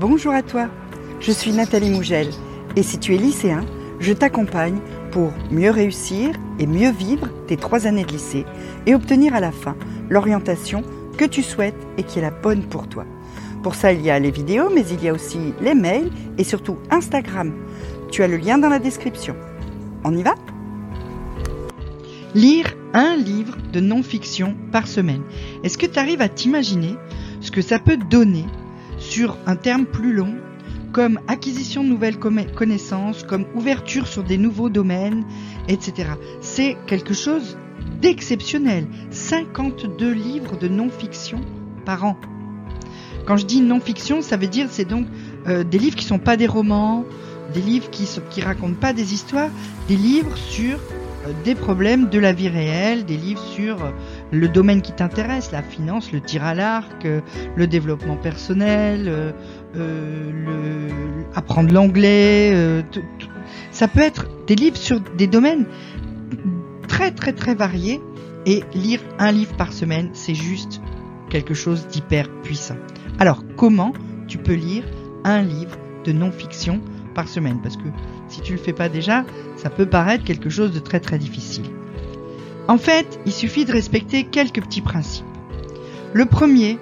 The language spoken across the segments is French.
Bonjour à toi, je suis Nathalie Mougel et si tu es lycéen, je t'accompagne pour mieux réussir et mieux vivre tes trois années de lycée et obtenir à la fin l'orientation que tu souhaites et qui est la bonne pour toi. Pour ça, il y a les vidéos, mais il y a aussi les mails et surtout Instagram. Tu as le lien dans la description. On y va? Lire un livre de non-fiction par semaine. Est-ce que tu arrives à t'imaginer ce que ça peut donner sur un terme plus long comme acquisition de nouvelles connaissances, comme ouverture sur des nouveaux domaines, etc. C'est quelque chose d'exceptionnel. 52 livres de non-fiction par an. Quand je dis non-fiction, ça veut dire c'est donc euh, des livres qui sont pas des romans, des livres qui qui racontent pas des histoires, des livres sur des problèmes de la vie réelle, des livres sur euh, le domaine qui t'intéresse, la finance, le tir à l'arc, le développement personnel, apprendre l'anglais. ça peut être des livres sur des domaines très très très variés et lire un livre par semaine, c'est juste quelque chose d'hyper puissant. Alors, comment tu peux lire un livre de non-fiction par semaine Parce que si tu le fais pas déjà, ça peut paraître quelque chose de très très difficile. En fait, il suffit de respecter quelques petits principes. Le premier,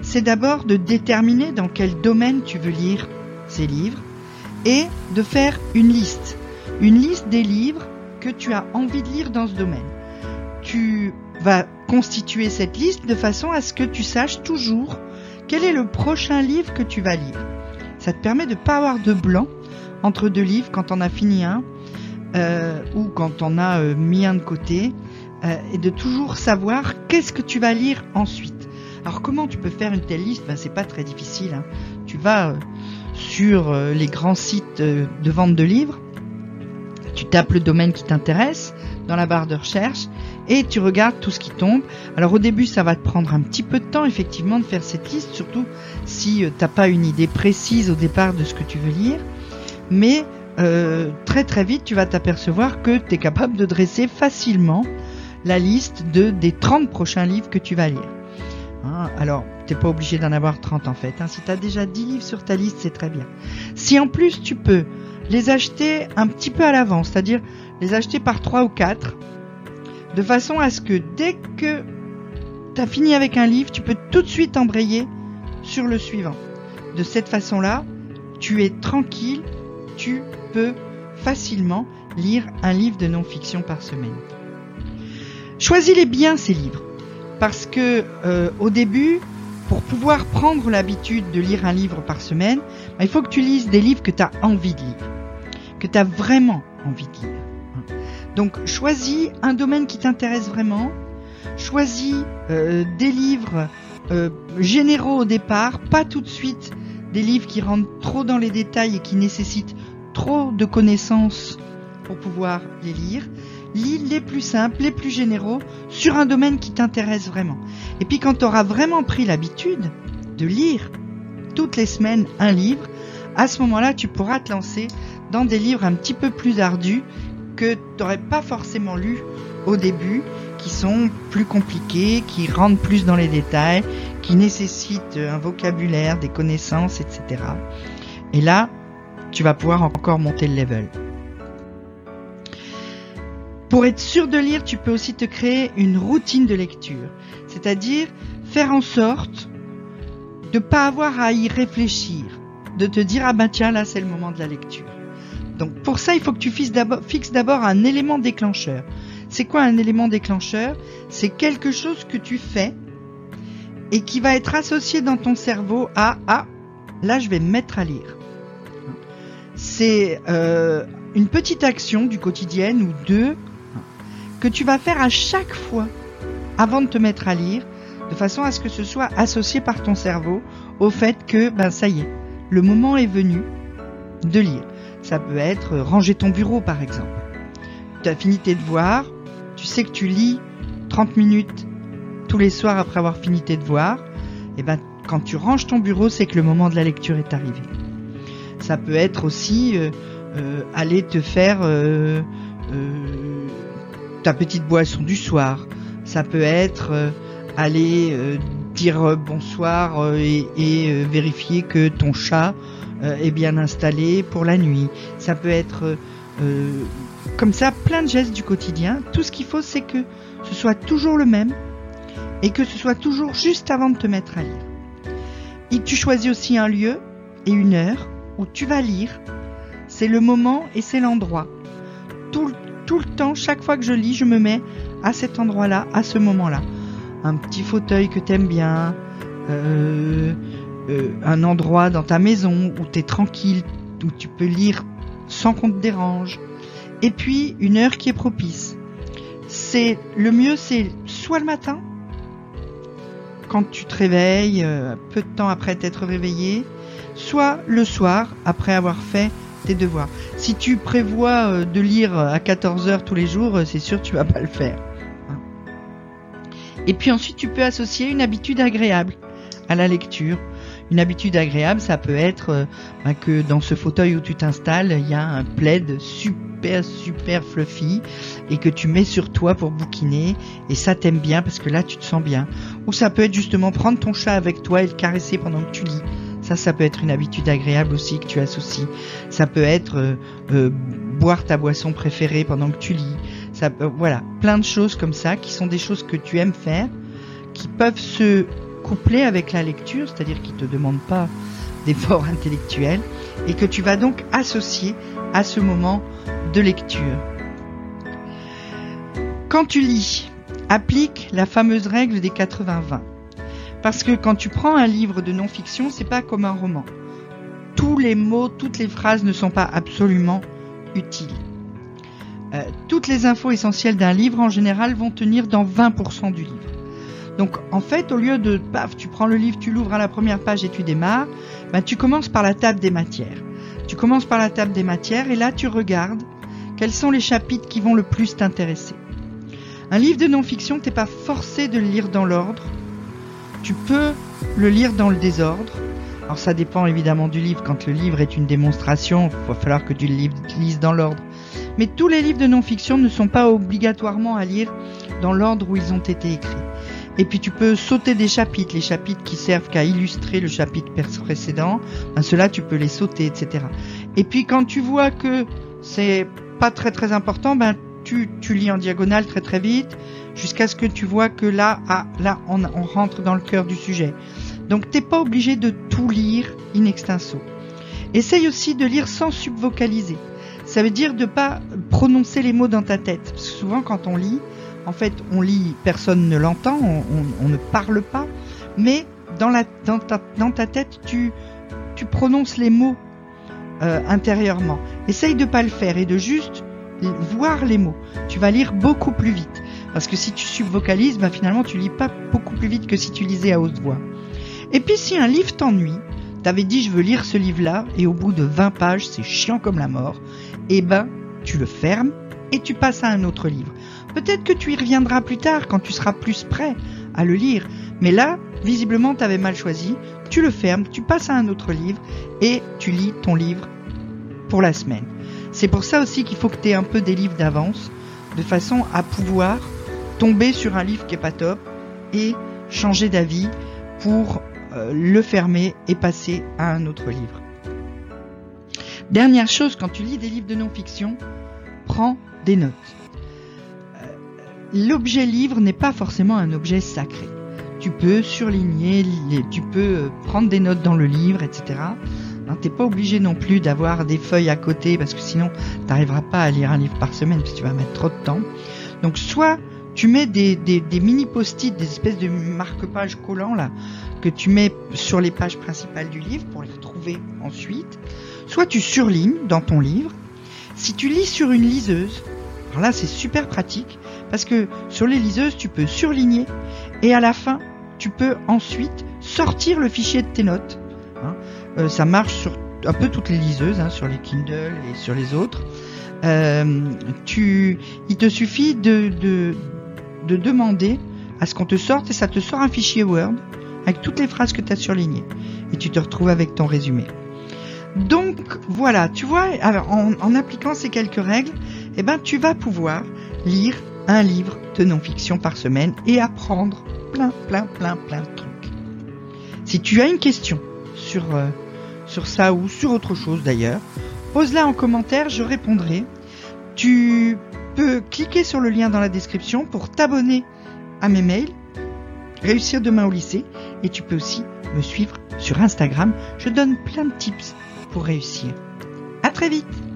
c'est d'abord de déterminer dans quel domaine tu veux lire ces livres et de faire une liste. Une liste des livres que tu as envie de lire dans ce domaine. Tu vas constituer cette liste de façon à ce que tu saches toujours quel est le prochain livre que tu vas lire. Ça te permet de ne pas avoir de blanc entre deux livres quand on a fini un euh, ou quand on a euh, mis un de côté euh, et de toujours savoir qu'est-ce que tu vas lire ensuite. Alors comment tu peux faire une telle liste? Ben, C'est pas très difficile. Hein. Tu vas sur les grands sites de vente de livres, tu tapes le domaine qui t'intéresse dans la barre de recherche et tu regardes tout ce qui tombe. Alors au début, ça va te prendre un petit peu de temps effectivement de faire cette liste, surtout si euh, t'as pas une idée précise au départ de ce que tu veux lire. Mais euh, très très vite, tu vas t'apercevoir que tu es capable de dresser facilement la liste de des 30 prochains livres que tu vas lire. Hein, alors, t'es pas obligé d'en avoir 30 en fait. Hein. Si tu as déjà 10 livres sur ta liste, c'est très bien. Si en plus tu peux les acheter un petit peu à l'avance, c'est-à-dire les acheter par 3 ou 4, de façon à ce que dès que tu as fini avec un livre, tu peux tout de suite embrayer sur le suivant. De cette façon-là, tu es tranquille, tu peux facilement lire un livre de non-fiction par semaine. Choisis-les bien ces livres, parce que euh, au début, pour pouvoir prendre l'habitude de lire un livre par semaine, bah, il faut que tu lises des livres que tu as envie de lire, que tu as vraiment envie de lire. Donc choisis un domaine qui t'intéresse vraiment, choisis euh, des livres euh, généraux au départ, pas tout de suite des livres qui rentrent trop dans les détails et qui nécessitent trop de connaissances pour pouvoir les lire. Lis les plus simples, les plus généraux sur un domaine qui t'intéresse vraiment. Et puis quand tu auras vraiment pris l'habitude de lire toutes les semaines un livre, à ce moment-là, tu pourras te lancer dans des livres un petit peu plus ardus que tu n'aurais pas forcément lu au début, qui sont plus compliqués, qui rentrent plus dans les détails, qui nécessitent un vocabulaire, des connaissances, etc. Et là, tu vas pouvoir encore monter le level. Pour être sûr de lire, tu peux aussi te créer une routine de lecture, c'est-à-dire faire en sorte de ne pas avoir à y réfléchir, de te dire ah ben tiens là c'est le moment de la lecture. Donc pour ça, il faut que tu fixes d'abord un élément déclencheur. C'est quoi un élément déclencheur? C'est quelque chose que tu fais et qui va être associé dans ton cerveau à ah là je vais me mettre à lire. C'est euh, une petite action du quotidien ou deux que tu vas faire à chaque fois avant de te mettre à lire, de façon à ce que ce soit associé par ton cerveau au fait que ben ça y est, le moment est venu de lire. Ça peut être ranger ton bureau par exemple. Tu as fini tes devoirs, tu sais que tu lis 30 minutes tous les soirs après avoir fini tes devoirs, et ben quand tu ranges ton bureau, c'est que le moment de la lecture est arrivé. Ça peut être aussi euh, euh, aller te faire euh, ta petite boisson du soir. Ça peut être aller dire bonsoir et vérifier que ton chat est bien installé pour la nuit. Ça peut être comme ça plein de gestes du quotidien. Tout ce qu'il faut, c'est que ce soit toujours le même et que ce soit toujours juste avant de te mettre à lire. Et tu choisis aussi un lieu et une heure où tu vas lire. C'est le moment et c'est l'endroit. Tout, le temps, chaque fois que je lis, je me mets à cet endroit-là, à ce moment-là. Un petit fauteuil que t'aimes bien, euh, euh, un endroit dans ta maison où tu es tranquille, où tu peux lire sans qu'on te dérange. Et puis une heure qui est propice. C'est le mieux, c'est soit le matin, quand tu te réveilles, euh, peu de temps après t'être réveillé, soit le soir après avoir fait tes devoirs. Si tu prévois euh, de lire à 14 heures tous les jours, euh, c'est sûr que tu vas pas le faire. Et puis ensuite, tu peux associer une habitude agréable à la lecture. Une habitude agréable, ça peut être bah, que dans ce fauteuil où tu t'installes, il y a un plaid super super fluffy et que tu mets sur toi pour bouquiner et ça t'aime bien parce que là tu te sens bien. Ou ça peut être justement prendre ton chat avec toi et le caresser pendant que tu lis. Ça, ça peut être une habitude agréable aussi que tu associes. Ça peut être euh, euh, boire ta boisson préférée pendant que tu lis. Ça, voilà, plein de choses comme ça qui sont des choses que tu aimes faire, qui peuvent se coupler avec la lecture, c'est-à-dire qui te demandent pas d'effort intellectuel et que tu vas donc associer à ce moment de lecture. Quand tu lis, applique la fameuse règle des 80-20. Parce que quand tu prends un livre de non-fiction, c'est pas comme un roman. Tous les mots, toutes les phrases ne sont pas absolument utiles. Euh, toutes les infos essentielles d'un livre en général vont tenir dans 20% du livre. Donc en fait, au lieu de paf, tu prends le livre, tu l'ouvres à la première page et tu démarres, ben, tu commences par la table des matières. Tu commences par la table des matières et là tu regardes quels sont les chapitres qui vont le plus t'intéresser. Un livre de non-fiction, t'es pas forcé de le lire dans l'ordre. Tu peux le lire dans le désordre. Alors ça dépend évidemment du livre. Quand le livre est une démonstration, il va falloir que tu le lises dans l'ordre. Mais tous les livres de non-fiction ne sont pas obligatoirement à lire dans l'ordre où ils ont été écrits. Et puis tu peux sauter des chapitres, les chapitres qui servent qu'à illustrer le chapitre précédent, ben ceux-là tu peux les sauter, etc. Et puis quand tu vois que c'est pas très très important, ben tu, tu lis en diagonale très très vite jusqu'à ce que tu vois que là, ah, là on, on rentre dans le cœur du sujet. Donc t'es pas obligé de tout lire in extenso. Essaye aussi de lire sans subvocaliser. Ça veut dire de pas prononcer les mots dans ta tête. Parce que souvent quand on lit, en fait, on lit, personne ne l'entend, on, ne parle pas, mais dans, ta, tête, tu, prononces les mots euh, intérieurement. Essaye de pas le faire et de juste voir les mots. Tu vas lire beaucoup plus vite. Parce que si tu subvocalises, bah finalement tu lis pas beaucoup plus vite que si tu lisais à haute voix. Et puis si un livre t'ennuie, t'avais dit je veux lire ce livre-là, et au bout de 20 pages c'est chiant comme la mort, eh ben tu le fermes et tu passes à un autre livre. Peut-être que tu y reviendras plus tard quand tu seras plus prêt à le lire. Mais là, visiblement, tu avais mal choisi. Tu le fermes, tu passes à un autre livre et tu lis ton livre pour la semaine. C'est pour ça aussi qu'il faut que tu aies un peu des livres d'avance, de façon à pouvoir tomber sur un livre qui est pas top et changer d'avis pour euh, le fermer et passer à un autre livre. Dernière chose, quand tu lis des livres de non-fiction, prends des notes l'objet livre n'est pas forcément un objet sacré. Tu peux surligner, tu peux euh, prendre des notes dans le livre, etc. Hein, T'es pas obligé non plus d'avoir des feuilles à côté parce que sinon t'arriveras pas à lire un livre par semaine parce que tu vas mettre trop de temps. Donc soit tu mets des, des mini post-it, des espèces de marque-pages collants là que tu mets sur les pages principales du livre pour les retrouver ensuite. Soit tu surlignes dans ton livre. Si tu lis sur une liseuse, alors là c'est super pratique parce que sur les liseuses, tu peux surligner et à la fin, tu peux ensuite sortir le fichier de tes notes. Hein. Euh, ça marche sur un peu toutes les liseuses, hein, sur les Kindle et sur les autres. Euh, tu, il te suffit de, de, de demander à ce qu'on te sorte et ça te sort un fichier Word avec toutes les phrases que tu as surlignées. Et tu te retrouves avec ton résumé. Donc voilà, tu vois, en, en appliquant ces quelques règles, eh ben, tu vas pouvoir lire un livre de non-fiction par semaine et apprendre plein, plein, plein, plein de trucs. Si tu as une question sur, euh, sur ça ou sur autre chose d'ailleurs, pose-la en commentaire, je répondrai. Tu peux cliquer sur le lien dans la description pour t'abonner à mes mails, réussir demain au lycée, et tu peux aussi me suivre sur Instagram. Je donne plein de tips pour réussir. À très vite!